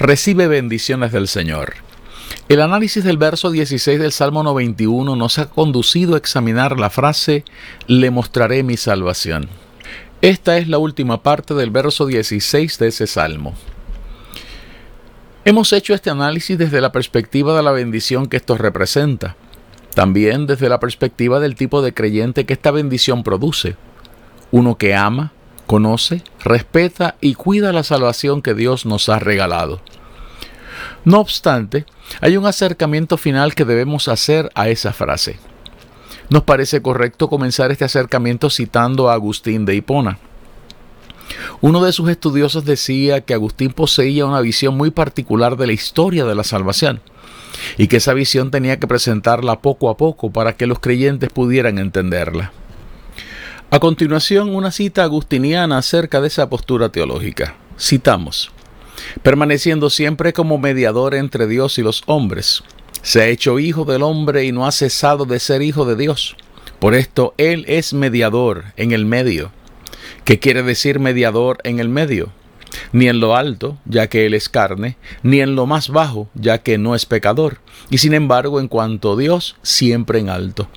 Recibe bendiciones del Señor. El análisis del verso 16 del Salmo 91 nos ha conducido a examinar la frase Le mostraré mi salvación. Esta es la última parte del verso 16 de ese salmo. Hemos hecho este análisis desde la perspectiva de la bendición que esto representa, también desde la perspectiva del tipo de creyente que esta bendición produce, uno que ama, conoce, respeta y cuida la salvación que Dios nos ha regalado. No obstante, hay un acercamiento final que debemos hacer a esa frase. Nos parece correcto comenzar este acercamiento citando a Agustín de Hipona. Uno de sus estudiosos decía que Agustín poseía una visión muy particular de la historia de la salvación y que esa visión tenía que presentarla poco a poco para que los creyentes pudieran entenderla. A continuación, una cita agustiniana acerca de esa postura teológica. Citamos, permaneciendo siempre como mediador entre Dios y los hombres. Se ha hecho hijo del hombre y no ha cesado de ser hijo de Dios. Por esto Él es mediador en el medio. ¿Qué quiere decir mediador en el medio? Ni en lo alto, ya que Él es carne, ni en lo más bajo, ya que no es pecador, y sin embargo en cuanto a Dios, siempre en alto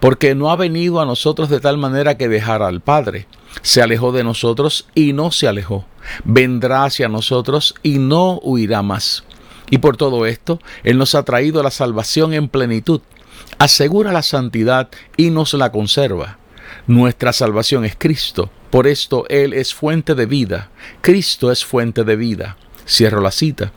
porque no ha venido a nosotros de tal manera que dejara al Padre. Se alejó de nosotros y no se alejó. Vendrá hacia nosotros y no huirá más. Y por todo esto, Él nos ha traído la salvación en plenitud, asegura la santidad y nos la conserva. Nuestra salvación es Cristo, por esto Él es fuente de vida. Cristo es fuente de vida. Cierro la cita.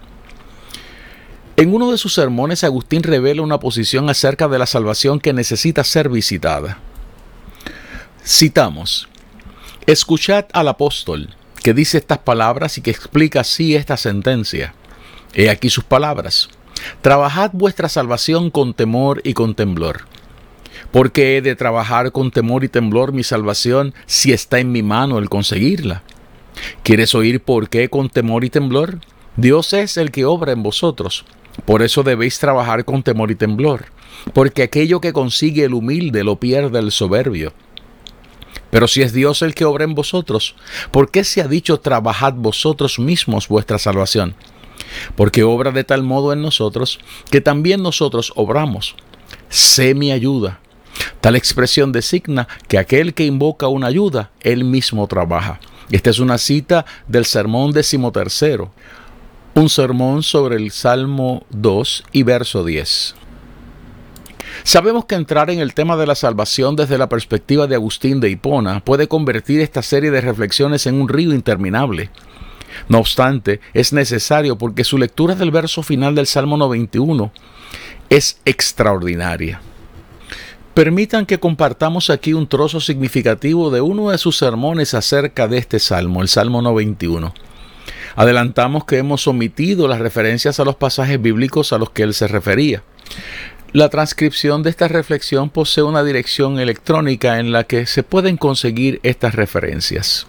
En uno de sus sermones, Agustín revela una posición acerca de la salvación que necesita ser visitada. Citamos, Escuchad al apóstol, que dice estas palabras y que explica así esta sentencia. He aquí sus palabras. Trabajad vuestra salvación con temor y con temblor. ¿Por qué he de trabajar con temor y temblor mi salvación si está en mi mano el conseguirla? ¿Quieres oír por qué con temor y temblor? Dios es el que obra en vosotros por eso debéis trabajar con temor y temblor, porque aquello que consigue el humilde lo pierde el soberbio. Pero si es Dios el que obra en vosotros, ¿por qué se ha dicho trabajad vosotros mismos vuestra salvación? Porque obra de tal modo en nosotros que también nosotros obramos. Sé mi ayuda. Tal expresión designa que aquel que invoca una ayuda, él mismo trabaja. Esta es una cita del sermón decimotercero un sermón sobre el Salmo 2 y verso 10. Sabemos que entrar en el tema de la salvación desde la perspectiva de Agustín de Hipona puede convertir esta serie de reflexiones en un río interminable. No obstante, es necesario porque su lectura del verso final del Salmo 91 es extraordinaria. Permitan que compartamos aquí un trozo significativo de uno de sus sermones acerca de este salmo, el Salmo 91. Adelantamos que hemos omitido las referencias a los pasajes bíblicos a los que él se refería. La transcripción de esta reflexión posee una dirección electrónica en la que se pueden conseguir estas referencias.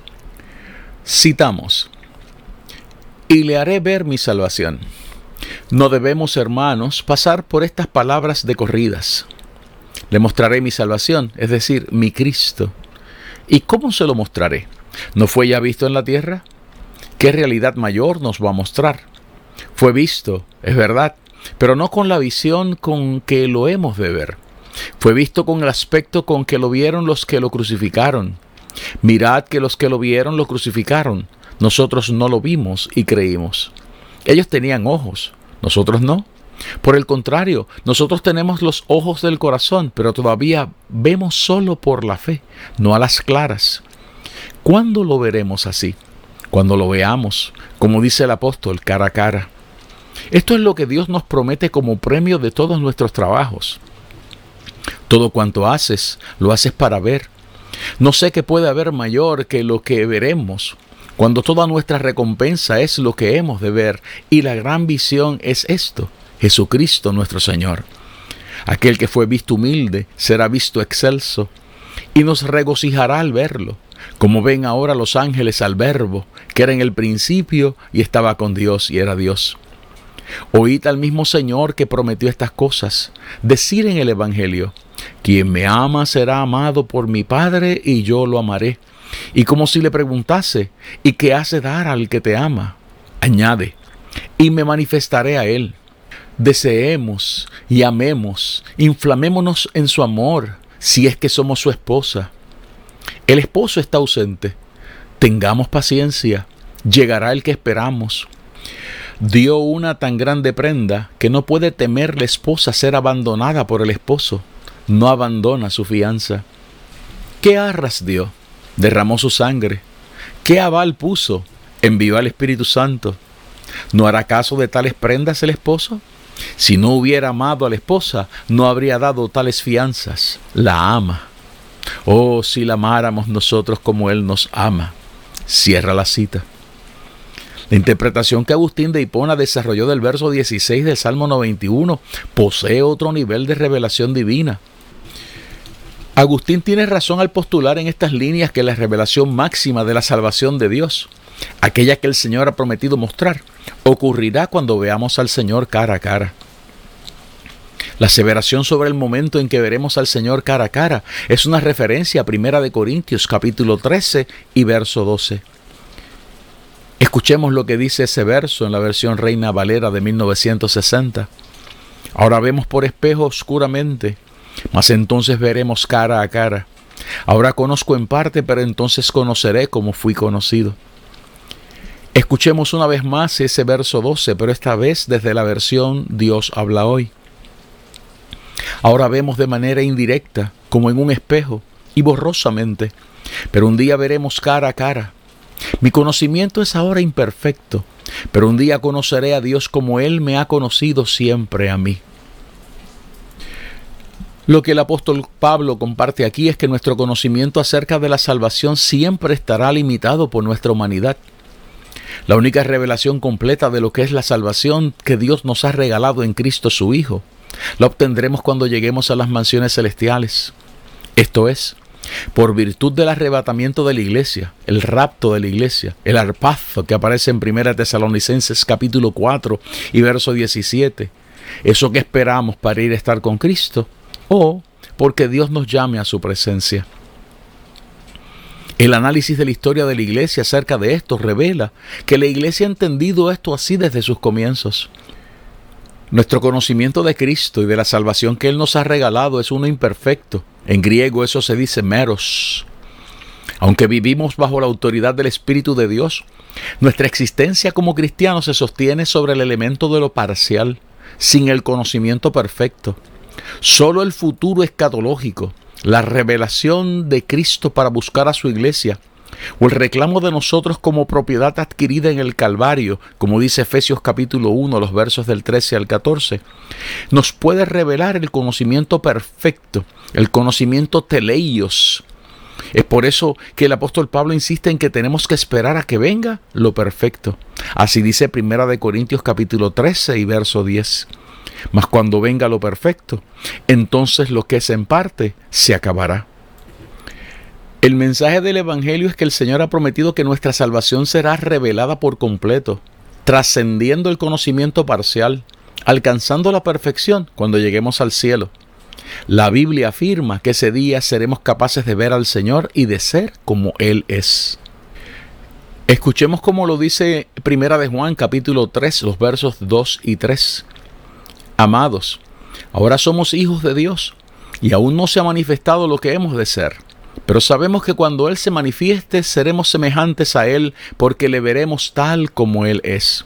Citamos, y le haré ver mi salvación. No debemos, hermanos, pasar por estas palabras de corridas. Le mostraré mi salvación, es decir, mi Cristo. ¿Y cómo se lo mostraré? ¿No fue ya visto en la tierra? ¿Qué realidad mayor nos va a mostrar? Fue visto, es verdad, pero no con la visión con que lo hemos de ver. Fue visto con el aspecto con que lo vieron los que lo crucificaron. Mirad que los que lo vieron lo crucificaron. Nosotros no lo vimos y creímos. Ellos tenían ojos, nosotros no. Por el contrario, nosotros tenemos los ojos del corazón, pero todavía vemos solo por la fe, no a las claras. ¿Cuándo lo veremos así? Cuando lo veamos, como dice el apóstol, cara a cara. Esto es lo que Dios nos promete como premio de todos nuestros trabajos. Todo cuanto haces, lo haces para ver. No sé qué puede haber mayor que lo que veremos, cuando toda nuestra recompensa es lo que hemos de ver, y la gran visión es esto, Jesucristo nuestro Señor. Aquel que fue visto humilde será visto excelso, y nos regocijará al verlo, como ven ahora los ángeles al Verbo, que era en el principio y estaba con Dios y era Dios. Oíd al mismo Señor que prometió estas cosas, decir en el Evangelio, quien me ama será amado por mi Padre y yo lo amaré. Y como si le preguntase, ¿y qué hace dar al que te ama? Añade, y me manifestaré a él. Deseemos y amemos, inflamémonos en su amor, si es que somos su esposa. El esposo está ausente. Tengamos paciencia, llegará el que esperamos dio una tan grande prenda que no puede temer la esposa ser abandonada por el esposo. No abandona su fianza. ¿Qué arras dio? Derramó su sangre. ¿Qué aval puso? Envió al Espíritu Santo. ¿No hará caso de tales prendas el esposo? Si no hubiera amado a la esposa, no habría dado tales fianzas. La ama. Oh, si la amáramos nosotros como Él nos ama. Cierra la cita. La interpretación que Agustín de Hipona desarrolló del verso 16 del Salmo 91 posee otro nivel de revelación divina. Agustín tiene razón al postular en estas líneas que la revelación máxima de la salvación de Dios, aquella que el Señor ha prometido mostrar, ocurrirá cuando veamos al Señor cara a cara. La aseveración sobre el momento en que veremos al Señor cara a cara es una referencia a Primera de Corintios capítulo 13 y verso 12. Escuchemos lo que dice ese verso en la versión Reina Valera de 1960. Ahora vemos por espejo oscuramente, mas entonces veremos cara a cara. Ahora conozco en parte, pero entonces conoceré como fui conocido. Escuchemos una vez más ese verso 12, pero esta vez desde la versión Dios habla hoy. Ahora vemos de manera indirecta, como en un espejo, y borrosamente, pero un día veremos cara a cara. Mi conocimiento es ahora imperfecto, pero un día conoceré a Dios como Él me ha conocido siempre a mí. Lo que el apóstol Pablo comparte aquí es que nuestro conocimiento acerca de la salvación siempre estará limitado por nuestra humanidad. La única revelación completa de lo que es la salvación que Dios nos ha regalado en Cristo su Hijo, la obtendremos cuando lleguemos a las mansiones celestiales. Esto es, por virtud del arrebatamiento de la iglesia, el rapto de la iglesia, el arpazo que aparece en 1 Tesalonicenses capítulo 4 y verso 17, eso que esperamos para ir a estar con Cristo, o porque Dios nos llame a su presencia. El análisis de la historia de la iglesia acerca de esto revela que la iglesia ha entendido esto así desde sus comienzos. Nuestro conocimiento de Cristo y de la salvación que Él nos ha regalado es uno imperfecto. En griego eso se dice meros. Aunque vivimos bajo la autoridad del Espíritu de Dios, nuestra existencia como cristianos se sostiene sobre el elemento de lo parcial, sin el conocimiento perfecto. Solo el futuro escatológico, la revelación de Cristo para buscar a su iglesia, o el reclamo de nosotros como propiedad adquirida en el Calvario, como dice Efesios capítulo 1, los versos del 13 al 14, nos puede revelar el conocimiento perfecto, el conocimiento teleios. Es por eso que el apóstol Pablo insiste en que tenemos que esperar a que venga lo perfecto. Así dice Primera de Corintios capítulo 13 y verso 10. Mas cuando venga lo perfecto, entonces lo que es en parte se acabará. El mensaje del Evangelio es que el Señor ha prometido que nuestra salvación será revelada por completo, trascendiendo el conocimiento parcial, alcanzando la perfección cuando lleguemos al cielo. La Biblia afirma que ese día seremos capaces de ver al Señor y de ser como Él es. Escuchemos como lo dice Primera de Juan capítulo 3, los versos 2 y 3. Amados, ahora somos hijos de Dios y aún no se ha manifestado lo que hemos de ser pero sabemos que cuando Él se manifieste seremos semejantes a Él porque le veremos tal como Él es.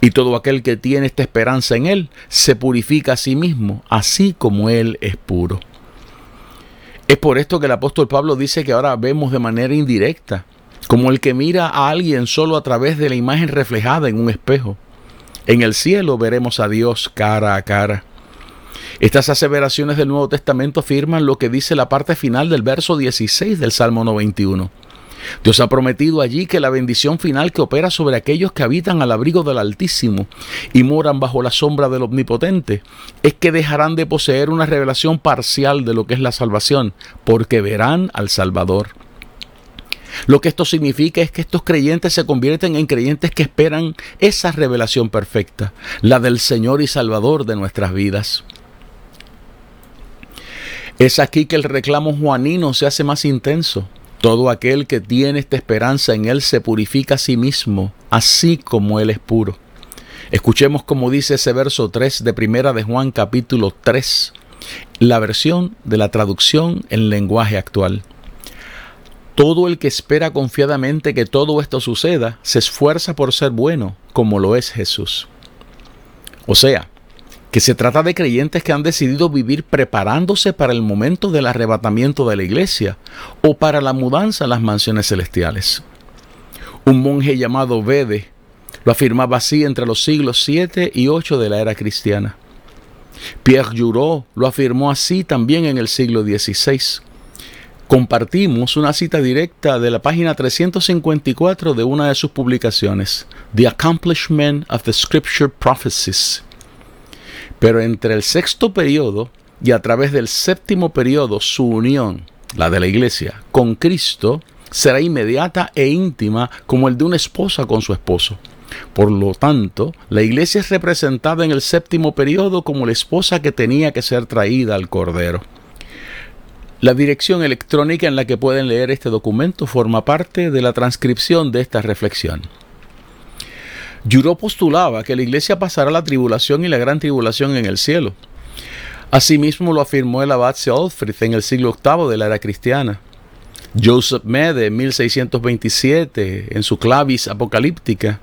Y todo aquel que tiene esta esperanza en Él se purifica a sí mismo, así como Él es puro. Es por esto que el apóstol Pablo dice que ahora vemos de manera indirecta, como el que mira a alguien solo a través de la imagen reflejada en un espejo. En el cielo veremos a Dios cara a cara. Estas aseveraciones del Nuevo Testamento afirman lo que dice la parte final del verso 16 del Salmo 91. Dios ha prometido allí que la bendición final que opera sobre aquellos que habitan al abrigo del Altísimo y moran bajo la sombra del Omnipotente es que dejarán de poseer una revelación parcial de lo que es la salvación, porque verán al Salvador. Lo que esto significa es que estos creyentes se convierten en creyentes que esperan esa revelación perfecta, la del Señor y Salvador de nuestras vidas. Es aquí que el reclamo juanino se hace más intenso. Todo aquel que tiene esta esperanza en Él se purifica a sí mismo, así como Él es puro. Escuchemos como dice ese verso 3 de Primera de Juan capítulo 3, la versión de la traducción en lenguaje actual. Todo el que espera confiadamente que todo esto suceda se esfuerza por ser bueno, como lo es Jesús. O sea, que se trata de creyentes que han decidido vivir preparándose para el momento del arrebatamiento de la iglesia o para la mudanza a las mansiones celestiales. Un monje llamado Bede lo afirmaba así entre los siglos 7 y 8 de la era cristiana. Pierre Jurot lo afirmó así también en el siglo XVI. Compartimos una cita directa de la página 354 de una de sus publicaciones, The Accomplishment of the Scripture Prophecies, pero entre el sexto periodo y a través del séptimo periodo, su unión, la de la iglesia, con Cristo, será inmediata e íntima como el de una esposa con su esposo. Por lo tanto, la iglesia es representada en el séptimo periodo como la esposa que tenía que ser traída al Cordero. La dirección electrónica en la que pueden leer este documento forma parte de la transcripción de esta reflexión. Yuro postulaba que la iglesia pasará la tribulación y la gran tribulación en el cielo. Asimismo lo afirmó el abad Seolfrid en el siglo VIII de la era cristiana. Joseph Mede en 1627 en su clavis apocalíptica.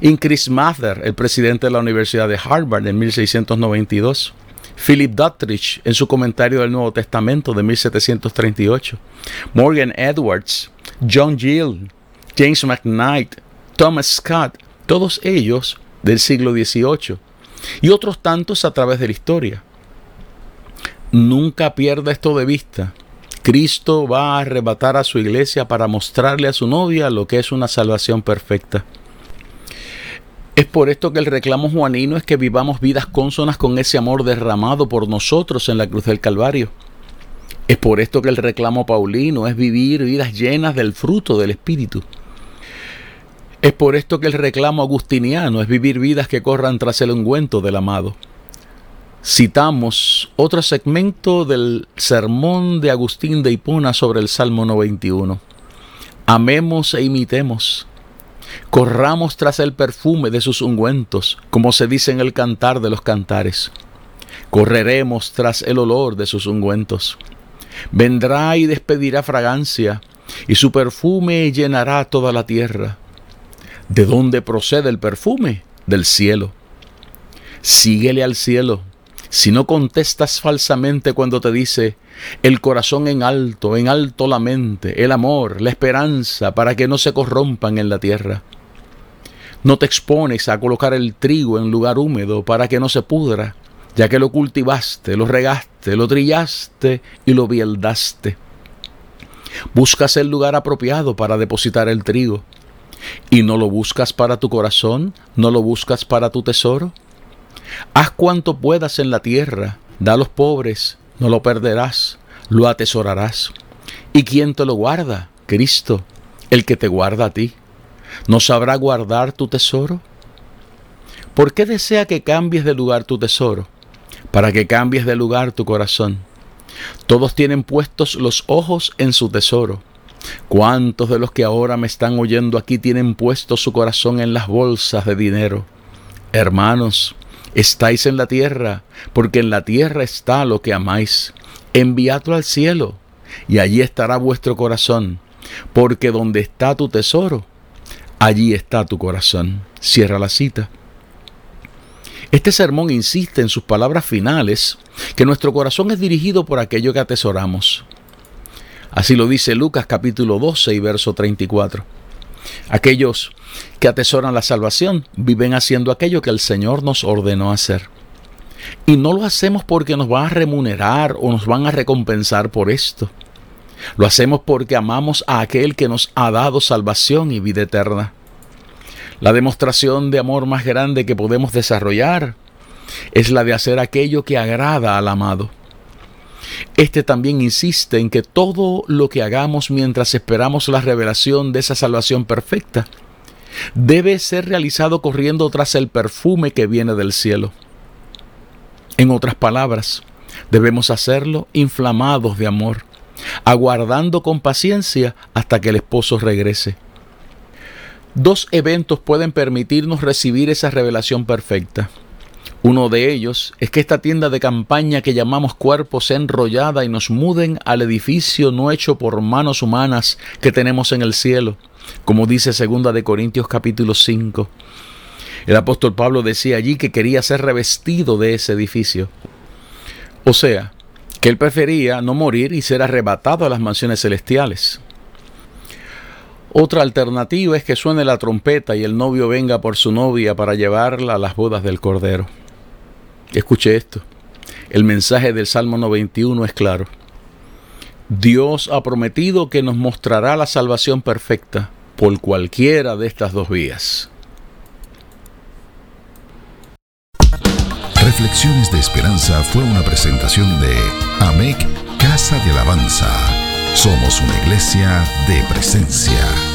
Y Chris Mather, el presidente de la Universidad de Harvard en 1692. Philip Duttridge en su comentario del Nuevo Testamento de 1738. Morgan Edwards, John Gill, James McKnight, Thomas Scott todos ellos del siglo XVIII y otros tantos a través de la historia. Nunca pierda esto de vista. Cristo va a arrebatar a su iglesia para mostrarle a su novia lo que es una salvación perfecta. Es por esto que el reclamo juanino es que vivamos vidas cónsonas con ese amor derramado por nosotros en la cruz del Calvario. Es por esto que el reclamo paulino es vivir vidas llenas del fruto del Espíritu. Es por esto que el reclamo agustiniano es vivir vidas que corran tras el ungüento del amado. Citamos otro segmento del sermón de Agustín de Hipona sobre el Salmo 91. Amemos e imitemos. Corramos tras el perfume de sus ungüentos, como se dice en el cantar de los cantares. Correremos tras el olor de sus ungüentos. Vendrá y despedirá fragancia, y su perfume llenará toda la tierra. ¿De dónde procede el perfume? Del cielo. Síguele al cielo. Si no contestas falsamente cuando te dice el corazón en alto, en alto la mente, el amor, la esperanza, para que no se corrompan en la tierra. No te expones a colocar el trigo en lugar húmedo para que no se pudra, ya que lo cultivaste, lo regaste, lo trillaste y lo bieldaste. Buscas el lugar apropiado para depositar el trigo ¿Y no lo buscas para tu corazón? ¿No lo buscas para tu tesoro? Haz cuanto puedas en la tierra, da a los pobres, no lo perderás, lo atesorarás. ¿Y quién te lo guarda? Cristo, el que te guarda a ti. ¿No sabrá guardar tu tesoro? ¿Por qué desea que cambies de lugar tu tesoro? Para que cambies de lugar tu corazón. Todos tienen puestos los ojos en su tesoro ¿Cuántos de los que ahora me están oyendo aquí tienen puesto su corazón en las bolsas de dinero? Hermanos, estáis en la tierra, porque en la tierra está lo que amáis. Enviadlo al cielo, y allí estará vuestro corazón, porque donde está tu tesoro, allí está tu corazón. Cierra la cita. Este sermón insiste en sus palabras finales que nuestro corazón es dirigido por aquello que atesoramos. Así lo dice Lucas capítulo 12 y verso 34. Aquellos que atesoran la salvación viven haciendo aquello que el Señor nos ordenó hacer. Y no lo hacemos porque nos van a remunerar o nos van a recompensar por esto. Lo hacemos porque amamos a aquel que nos ha dado salvación y vida eterna. La demostración de amor más grande que podemos desarrollar es la de hacer aquello que agrada al amado. Este también insiste en que todo lo que hagamos mientras esperamos la revelación de esa salvación perfecta debe ser realizado corriendo tras el perfume que viene del cielo. En otras palabras, debemos hacerlo inflamados de amor, aguardando con paciencia hasta que el esposo regrese. Dos eventos pueden permitirnos recibir esa revelación perfecta. Uno de ellos es que esta tienda de campaña que llamamos cuerpo sea enrollada y nos muden al edificio no hecho por manos humanas que tenemos en el cielo, como dice segunda de Corintios capítulo 5. El apóstol Pablo decía allí que quería ser revestido de ese edificio. O sea, que él prefería no morir y ser arrebatado a las mansiones celestiales. Otra alternativa es que suene la trompeta y el novio venga por su novia para llevarla a las bodas del Cordero. Escuche esto. El mensaje del Salmo 91 es claro. Dios ha prometido que nos mostrará la salvación perfecta por cualquiera de estas dos vías. Reflexiones de Esperanza fue una presentación de AMEC Casa de Alabanza. Somos una iglesia de presencia.